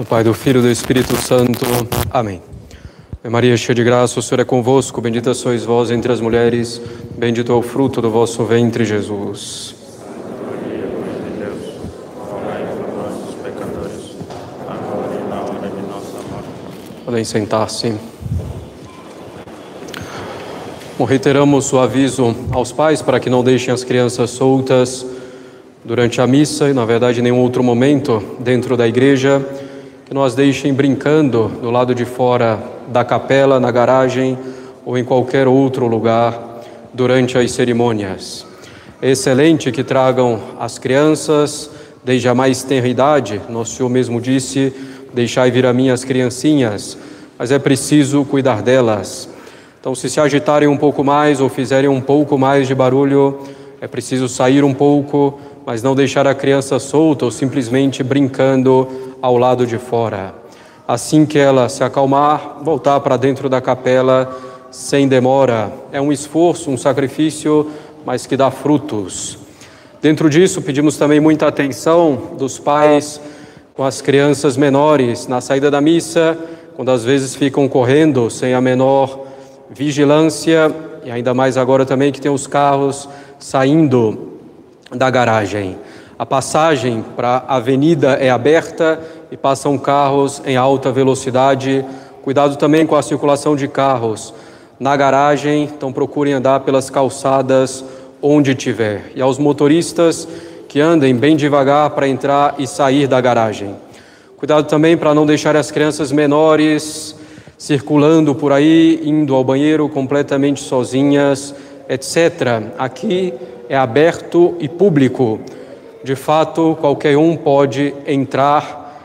Do Pai, do Filho e do Espírito Santo. Amém. Maria, cheia de graça, o Senhor é convosco. Bendita sois vós entre as mulheres. Bendito é o fruto do vosso ventre, Jesus. Podem sentar-se. Bom, reiteramos o aviso aos pais para que não deixem as crianças soltas durante a missa e, na verdade, em nenhum outro momento dentro da igreja que nós deixem brincando do lado de fora da capela, na garagem ou em qualquer outro lugar durante as cerimônias. É excelente que tragam as crianças desde a mais tenra idade. Nosso Senhor mesmo disse: Deixai vir a mim as criancinhas, mas é preciso cuidar delas. Então, se se agitarem um pouco mais ou fizerem um pouco mais de barulho, é preciso sair um pouco, mas não deixar a criança solta ou simplesmente brincando ao lado de fora. Assim que ela se acalmar, voltar para dentro da capela sem demora. É um esforço, um sacrifício, mas que dá frutos. Dentro disso, pedimos também muita atenção dos pais com as crianças menores na saída da missa, quando às vezes ficam correndo sem a menor vigilância, e ainda mais agora também que tem os carros saindo da garagem. A passagem para a avenida é aberta e passam carros em alta velocidade. Cuidado também com a circulação de carros na garagem, então procurem andar pelas calçadas onde tiver. E aos motoristas que andem bem devagar para entrar e sair da garagem. Cuidado também para não deixar as crianças menores circulando por aí, indo ao banheiro completamente sozinhas, etc. Aqui é aberto e público. De fato, qualquer um pode entrar.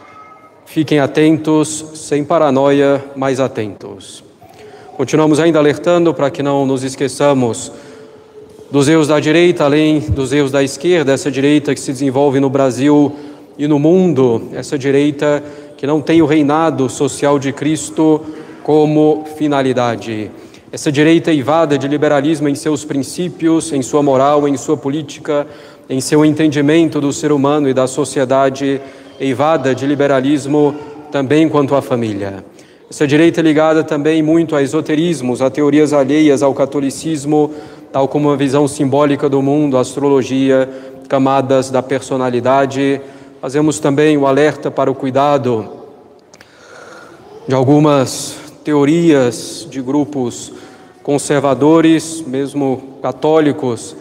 Fiquem atentos, sem paranoia, mas atentos. Continuamos ainda alertando para que não nos esqueçamos dos erros da direita, além dos erros da esquerda, essa direita que se desenvolve no Brasil e no mundo, essa direita que não tem o reinado social de Cristo como finalidade. Essa direita eivada de liberalismo em seus princípios, em sua moral, em sua política, em seu entendimento do ser humano e da sociedade eivada de liberalismo também quanto à família. Essa direita é ligada também muito a esoterismos, a teorias alheias ao catolicismo, tal como a visão simbólica do mundo, a astrologia, camadas da personalidade. Fazemos também o alerta para o cuidado de algumas teorias de grupos conservadores, mesmo católicos,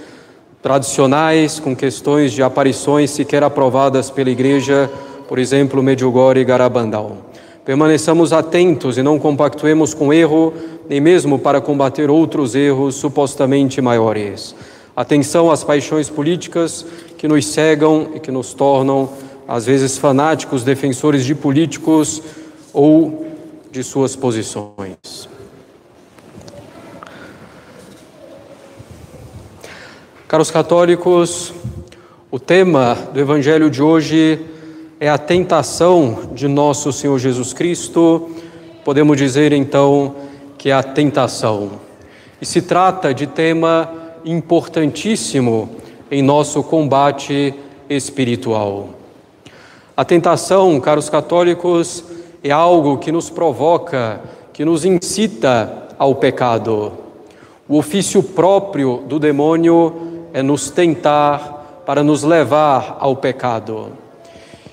tradicionais, com questões de aparições sequer aprovadas pela Igreja, por exemplo, Medjugorje e Garabandal. Permaneçamos atentos e não compactuemos com erro, nem mesmo para combater outros erros supostamente maiores. Atenção às paixões políticas que nos cegam e que nos tornam, às vezes, fanáticos defensores de políticos ou de suas posições. Caros católicos, o tema do Evangelho de hoje é a tentação de nosso Senhor Jesus Cristo. Podemos dizer então que é a tentação. E se trata de tema importantíssimo em nosso combate espiritual. A tentação, caros católicos, é algo que nos provoca, que nos incita ao pecado. O ofício próprio do demônio é nos tentar para nos levar ao pecado.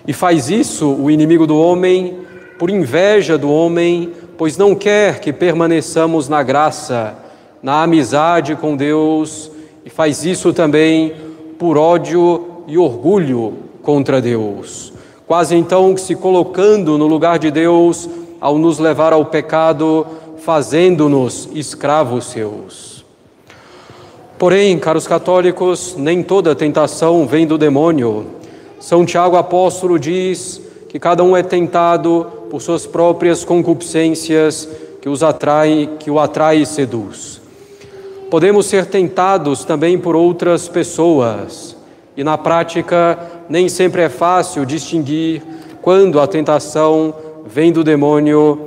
E faz isso o inimigo do homem por inveja do homem, pois não quer que permaneçamos na graça, na amizade com Deus, e faz isso também por ódio e orgulho contra Deus. Quase então se colocando no lugar de Deus ao nos levar ao pecado, fazendo-nos escravos seus. Porém, caros católicos, nem toda tentação vem do demônio. São Tiago apóstolo diz que cada um é tentado por suas próprias concupiscências que os atrai, que o atrai e seduz. Podemos ser tentados também por outras pessoas, e na prática nem sempre é fácil distinguir quando a tentação vem do demônio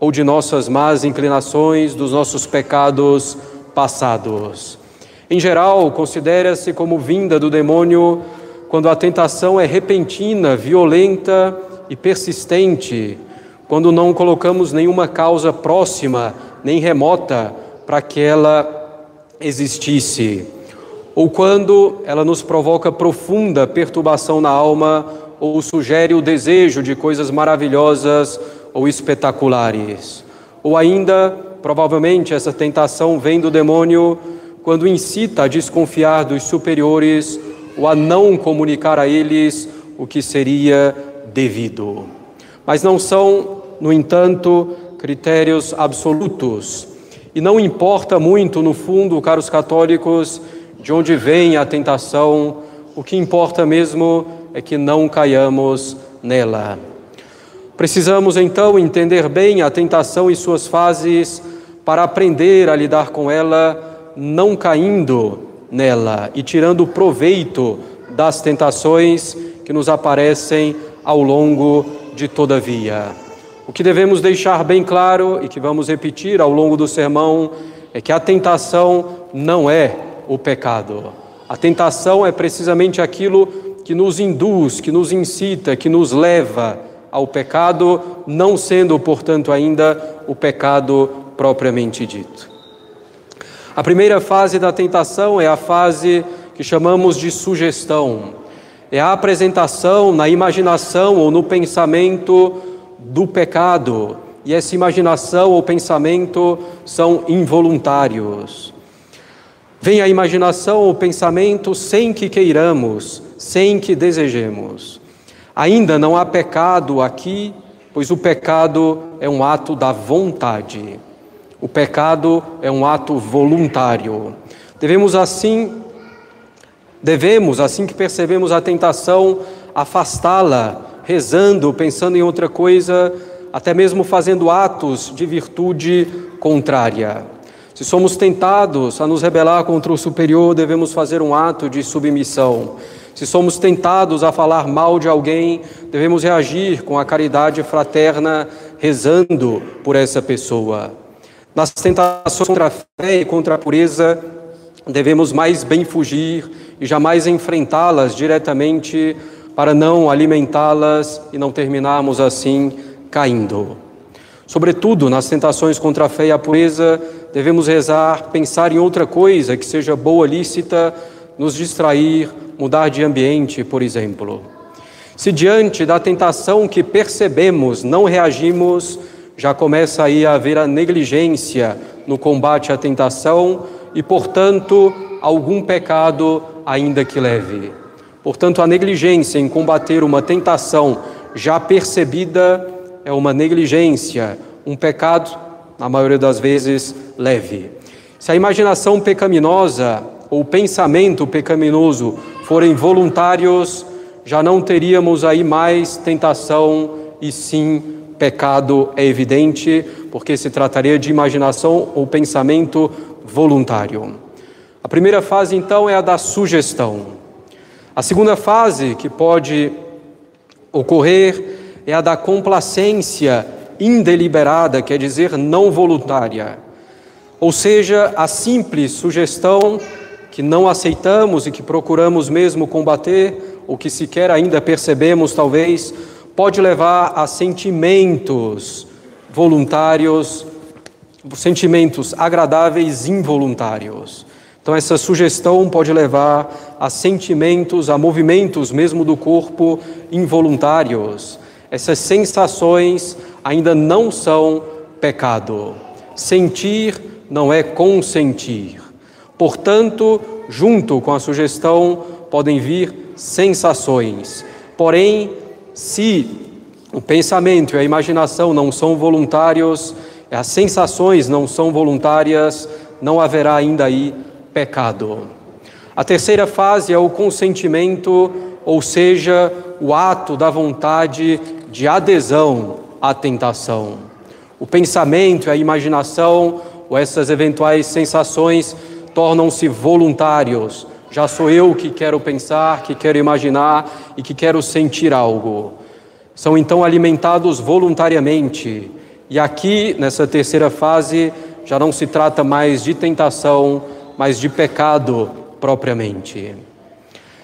ou de nossas más inclinações, dos nossos pecados passados. Em geral, considera-se como vinda do demônio quando a tentação é repentina, violenta e persistente quando não colocamos nenhuma causa próxima nem remota para que ela existisse, ou quando ela nos provoca profunda perturbação na alma ou sugere o desejo de coisas maravilhosas ou espetaculares. Ou ainda, provavelmente, essa tentação vem do demônio quando incita a desconfiar dos superiores ou a não comunicar a eles o que seria devido. Mas não são, no entanto, critérios absolutos. E não importa muito, no fundo, caros católicos, de onde vem a tentação, o que importa mesmo é que não caiamos nela. Precisamos então entender bem a tentação e suas fases para aprender a lidar com ela, não caindo nela e tirando proveito das tentações que nos aparecem ao longo de toda a via. O que devemos deixar bem claro e que vamos repetir ao longo do sermão é que a tentação não é o pecado. A tentação é precisamente aquilo que nos induz, que nos incita, que nos leva ao pecado, não sendo, portanto, ainda o pecado propriamente dito. A primeira fase da tentação é a fase que chamamos de sugestão. É a apresentação na imaginação ou no pensamento do pecado. E essa imaginação ou pensamento são involuntários. Vem a imaginação ou pensamento sem que queiramos, sem que desejemos. Ainda não há pecado aqui, pois o pecado é um ato da vontade. O pecado é um ato voluntário. Devemos assim devemos, assim que percebemos a tentação, afastá-la, rezando, pensando em outra coisa, até mesmo fazendo atos de virtude contrária. Se somos tentados a nos rebelar contra o superior, devemos fazer um ato de submissão. Se somos tentados a falar mal de alguém, devemos reagir com a caridade fraterna, rezando por essa pessoa. Nas tentações contra a fé e contra a pureza, devemos mais bem fugir e jamais enfrentá-las diretamente para não alimentá-las e não terminarmos assim caindo. Sobretudo nas tentações contra a fé e a pureza, devemos rezar, pensar em outra coisa que seja boa, lícita, nos distrair, mudar de ambiente, por exemplo. Se diante da tentação que percebemos não reagimos, já começa aí a haver a negligência no combate à tentação e, portanto, algum pecado ainda que leve. Portanto, a negligência em combater uma tentação já percebida é uma negligência, um pecado, na maioria das vezes, leve. Se a imaginação pecaminosa ou pensamento pecaminoso forem voluntários, já não teríamos aí mais tentação e sim pecado é evidente, porque se trataria de imaginação ou pensamento voluntário. A primeira fase, então, é a da sugestão. A segunda fase que pode ocorrer é a da complacência indeliberada, quer dizer, não voluntária. Ou seja, a simples sugestão que não aceitamos e que procuramos mesmo combater, ou que sequer ainda percebemos, talvez, pode levar a sentimentos voluntários, sentimentos agradáveis involuntários. Então, essa sugestão pode levar a sentimentos, a movimentos mesmo do corpo involuntários. Essas sensações ainda não são pecado. Sentir não é consentir. Portanto, junto com a sugestão podem vir sensações. Porém, se o pensamento e a imaginação não são voluntários, as sensações não são voluntárias, não haverá ainda aí pecado. A terceira fase é o consentimento, ou seja, o ato da vontade de adesão à tentação. O pensamento, a imaginação ou essas eventuais sensações tornam-se voluntários, já sou eu que quero pensar, que quero imaginar e que quero sentir algo. São então alimentados voluntariamente. E aqui, nessa terceira fase, já não se trata mais de tentação, mas de pecado propriamente.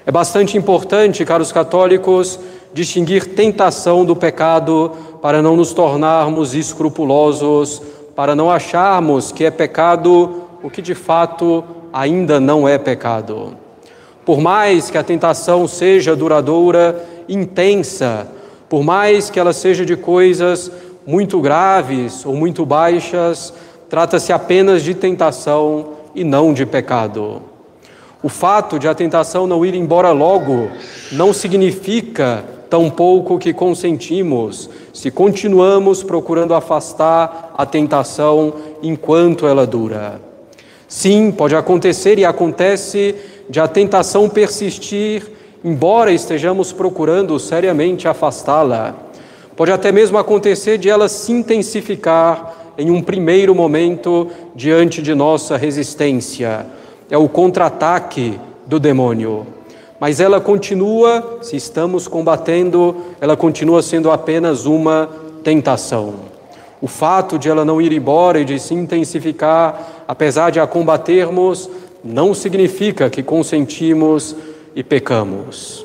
É bastante importante, caros católicos, distinguir tentação do pecado para não nos tornarmos escrupulosos, para não acharmos que é pecado o que de fato ainda não é pecado. Por mais que a tentação seja duradoura, intensa, por mais que ela seja de coisas muito graves ou muito baixas, trata-se apenas de tentação e não de pecado. O fato de a tentação não ir embora logo não significa tampouco que consentimos se continuamos procurando afastar a tentação enquanto ela dura. Sim, pode acontecer e acontece de a tentação persistir, embora estejamos procurando seriamente afastá-la. Pode até mesmo acontecer de ela se intensificar em um primeiro momento diante de nossa resistência é o contra-ataque do demônio. Mas ela continua, se estamos combatendo, ela continua sendo apenas uma tentação. O fato de ela não ir embora e de se intensificar, apesar de a combatermos, não significa que consentimos e pecamos.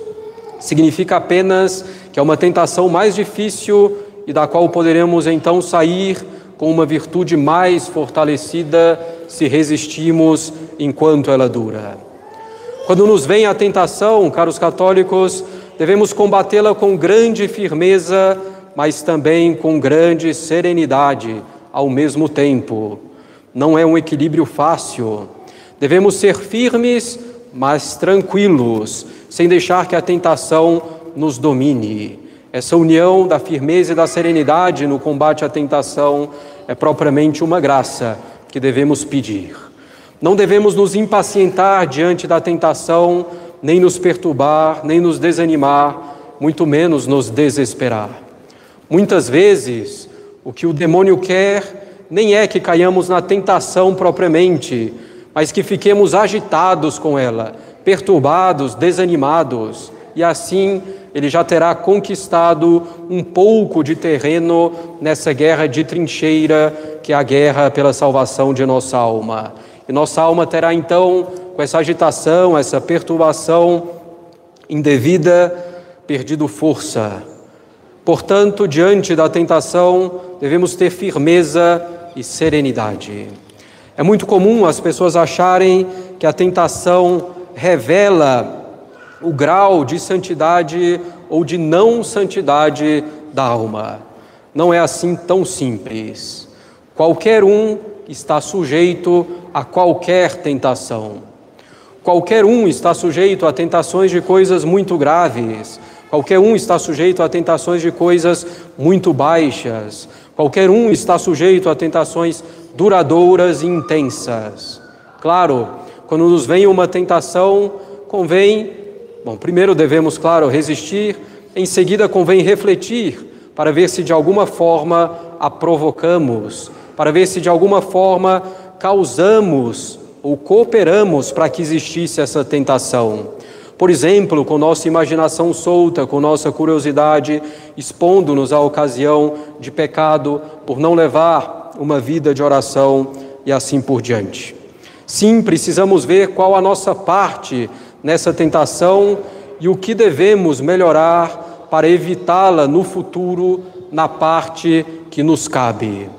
Significa apenas que é uma tentação mais difícil e da qual poderemos então sair com uma virtude mais fortalecida se resistimos enquanto ela dura. Quando nos vem a tentação, caros católicos, devemos combatê-la com grande firmeza, mas também com grande serenidade ao mesmo tempo. Não é um equilíbrio fácil. Devemos ser firmes, mas tranquilos, sem deixar que a tentação nos domine. Essa união da firmeza e da serenidade no combate à tentação é propriamente uma graça que devemos pedir. Não devemos nos impacientar diante da tentação, nem nos perturbar, nem nos desanimar, muito menos nos desesperar. Muitas vezes, o que o demônio quer nem é que caiamos na tentação propriamente, mas que fiquemos agitados com ela, perturbados, desanimados, e assim ele já terá conquistado um pouco de terreno nessa guerra de trincheira, que é a guerra pela salvação de nossa alma. E nossa alma terá então, com essa agitação, essa perturbação indevida, perdido força. Portanto, diante da tentação, devemos ter firmeza e serenidade. É muito comum as pessoas acharem que a tentação revela o grau de santidade ou de não santidade da alma. Não é assim tão simples. Qualquer um está sujeito a qualquer tentação. Qualquer um está sujeito a tentações de coisas muito graves. Qualquer um está sujeito a tentações de coisas muito baixas. Qualquer um está sujeito a tentações duradouras e intensas. Claro, quando nos vem uma tentação, convém Bom, primeiro devemos, claro, resistir, em seguida convém refletir para ver se de alguma forma a provocamos, para ver se de alguma forma causamos ou cooperamos para que existisse essa tentação. Por exemplo, com nossa imaginação solta, com nossa curiosidade, expondo-nos à ocasião de pecado por não levar uma vida de oração e assim por diante. Sim, precisamos ver qual a nossa parte nessa tentação e o que devemos melhorar para evitá-la no futuro na parte que nos cabe.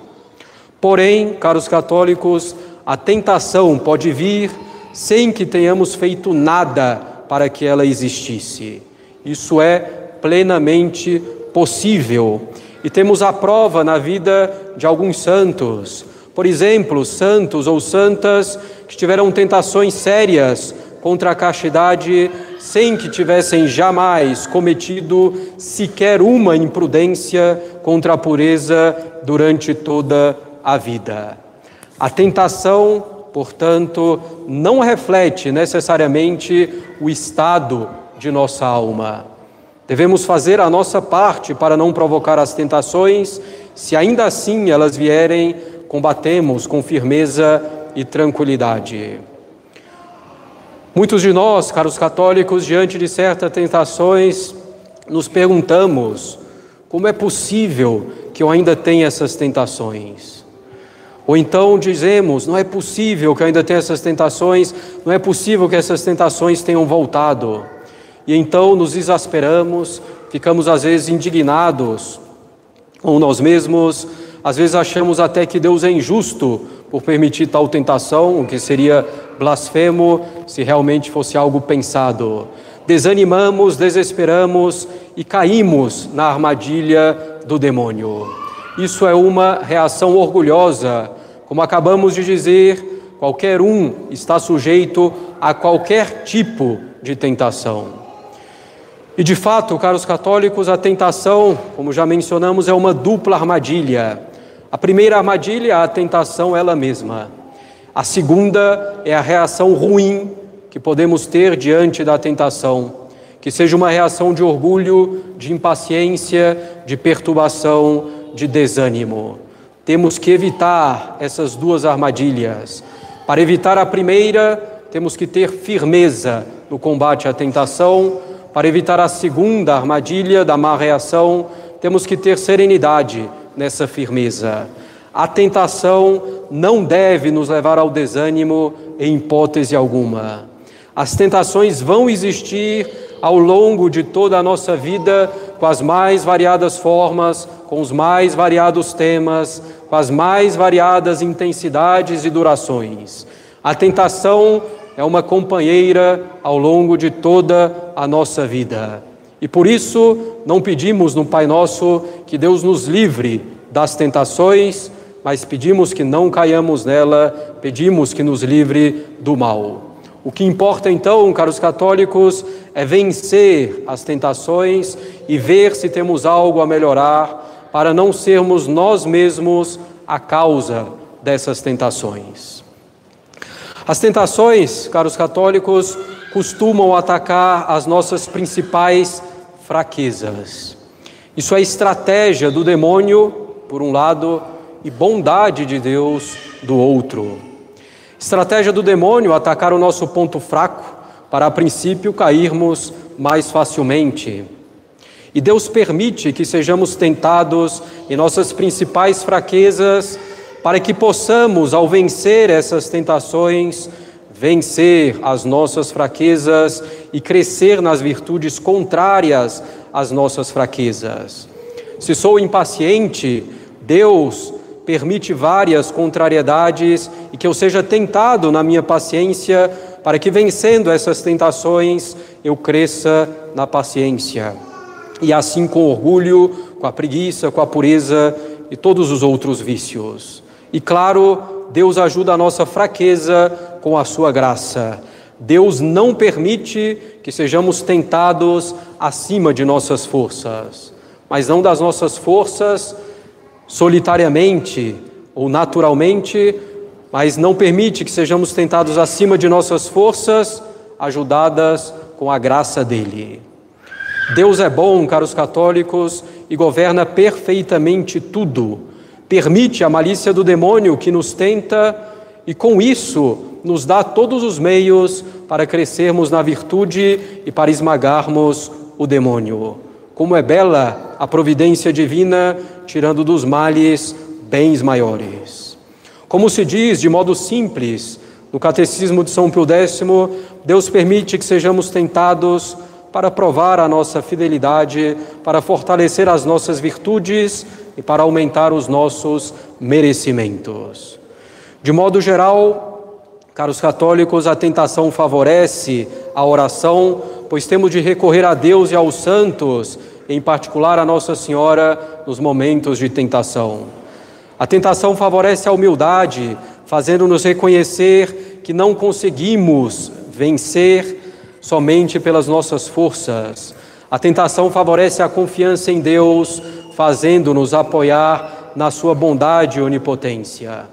Porém, caros católicos, a tentação pode vir sem que tenhamos feito nada para que ela existisse. Isso é plenamente possível. E temos a prova na vida de alguns santos. Por exemplo, santos ou santas que tiveram tentações sérias contra a castidade sem que tivessem jamais cometido sequer uma imprudência contra a pureza durante toda a vida. A tentação, portanto, não reflete necessariamente o estado de nossa alma. Devemos fazer a nossa parte para não provocar as tentações, se ainda assim elas vierem, combatemos com firmeza e tranquilidade. Muitos de nós, caros católicos, diante de certas tentações, nos perguntamos: como é possível que eu ainda tenha essas tentações? Ou então dizemos: não é possível que eu ainda tenha essas tentações, não é possível que essas tentações tenham voltado. E então nos exasperamos, ficamos às vezes indignados com nós mesmos, às vezes achamos até que Deus é injusto por permitir tal tentação, o que seria blasfemo se realmente fosse algo pensado. Desanimamos, desesperamos e caímos na armadilha do demônio. Isso é uma reação orgulhosa. Como acabamos de dizer, qualquer um está sujeito a qualquer tipo de tentação. E de fato, caros católicos, a tentação, como já mencionamos, é uma dupla armadilha. A primeira armadilha é a tentação ela mesma. A segunda é a reação ruim que podemos ter diante da tentação, que seja uma reação de orgulho, de impaciência, de perturbação, de desânimo. Temos que evitar essas duas armadilhas. Para evitar a primeira, temos que ter firmeza no combate à tentação para evitar a segunda armadilha da má reação, temos que ter serenidade nessa firmeza. A tentação não deve nos levar ao desânimo em hipótese alguma. As tentações vão existir ao longo de toda a nossa vida, com as mais variadas formas, com os mais variados temas, com as mais variadas intensidades e durações. A tentação é uma companheira ao longo de toda a nossa vida. E por isso não pedimos no Pai Nosso que Deus nos livre das tentações, mas pedimos que não caiamos nela, pedimos que nos livre do mal. O que importa então, caros católicos, é vencer as tentações e ver se temos algo a melhorar para não sermos nós mesmos a causa dessas tentações. As tentações, caros católicos, costumam atacar as nossas principais fraquezas. Isso é estratégia do demônio, por um lado, e bondade de Deus do outro. Estratégia do demônio atacar o nosso ponto fraco, para a princípio cairmos mais facilmente. E Deus permite que sejamos tentados em nossas principais fraquezas para que possamos, ao vencer essas tentações, vencer as nossas fraquezas e crescer nas virtudes contrárias às nossas fraquezas. Se sou impaciente, Deus permite várias contrariedades e que eu seja tentado na minha paciência, para que vencendo essas tentações eu cresça na paciência. E assim com orgulho, com a preguiça, com a pureza e todos os outros vícios. E claro, Deus ajuda a nossa fraqueza com a sua graça. Deus não permite que sejamos tentados acima de nossas forças, mas não das nossas forças solitariamente ou naturalmente, mas não permite que sejamos tentados acima de nossas forças, ajudadas com a graça dele. Deus é bom, caros católicos, e governa perfeitamente tudo permite a malícia do demônio que nos tenta e com isso nos dá todos os meios para crescermos na virtude e para esmagarmos o demônio. Como é bela a providência divina, tirando dos males bens maiores. Como se diz de modo simples no Catecismo de São Pio X, Deus permite que sejamos tentados para provar a nossa fidelidade, para fortalecer as nossas virtudes e para aumentar os nossos merecimentos. De modo geral, caros católicos, a tentação favorece a oração, pois temos de recorrer a Deus e aos santos, em particular a Nossa Senhora, nos momentos de tentação. A tentação favorece a humildade, fazendo-nos reconhecer que não conseguimos vencer somente pelas nossas forças. A tentação favorece a confiança em Deus, fazendo-nos apoiar na sua bondade e onipotência.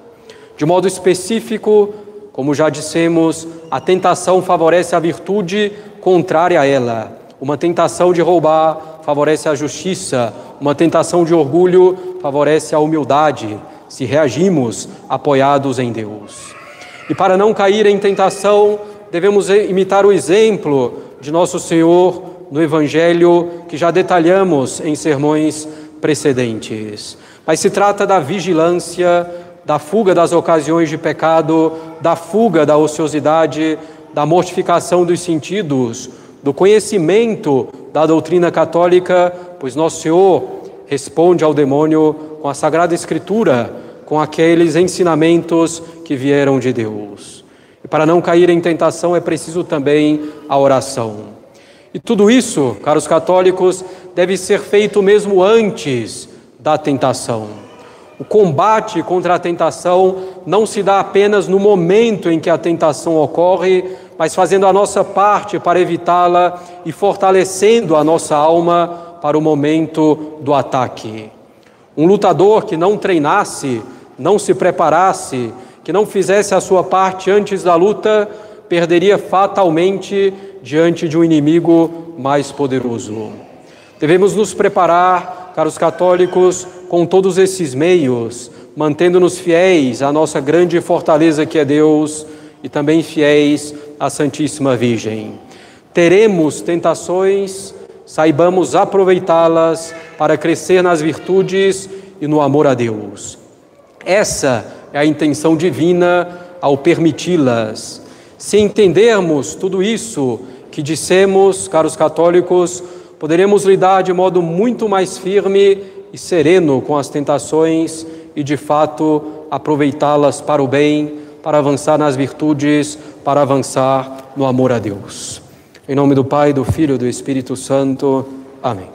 De modo específico, como já dissemos, a tentação favorece a virtude contrária a ela. Uma tentação de roubar favorece a justiça, uma tentação de orgulho favorece a humildade, se reagimos apoiados em Deus. E para não cair em tentação, devemos imitar o exemplo de nosso Senhor no Evangelho que já detalhamos em sermões precedentes. Mas se trata da vigilância, da fuga das ocasiões de pecado, da fuga da ociosidade, da mortificação dos sentidos, do conhecimento da doutrina católica, pois nosso Senhor responde ao demônio com a Sagrada Escritura, com aqueles ensinamentos que vieram de Deus. E para não cair em tentação é preciso também a oração. E tudo isso, caros católicos, deve ser feito mesmo antes da tentação. O combate contra a tentação não se dá apenas no momento em que a tentação ocorre, mas fazendo a nossa parte para evitá-la e fortalecendo a nossa alma para o momento do ataque. Um lutador que não treinasse, não se preparasse, que não fizesse a sua parte antes da luta, perderia fatalmente diante de um inimigo mais poderoso. Devemos nos preparar, caros católicos, com todos esses meios, mantendo-nos fiéis à nossa grande fortaleza que é Deus e também fiéis à Santíssima Virgem. Teremos tentações, saibamos aproveitá-las para crescer nas virtudes e no amor a Deus. Essa é a intenção divina ao permiti-las. Se entendermos tudo isso que dissemos, caros católicos, poderemos lidar de modo muito mais firme e sereno com as tentações e, de fato, aproveitá-las para o bem, para avançar nas virtudes, para avançar no amor a Deus. Em nome do Pai, do Filho e do Espírito Santo. Amém.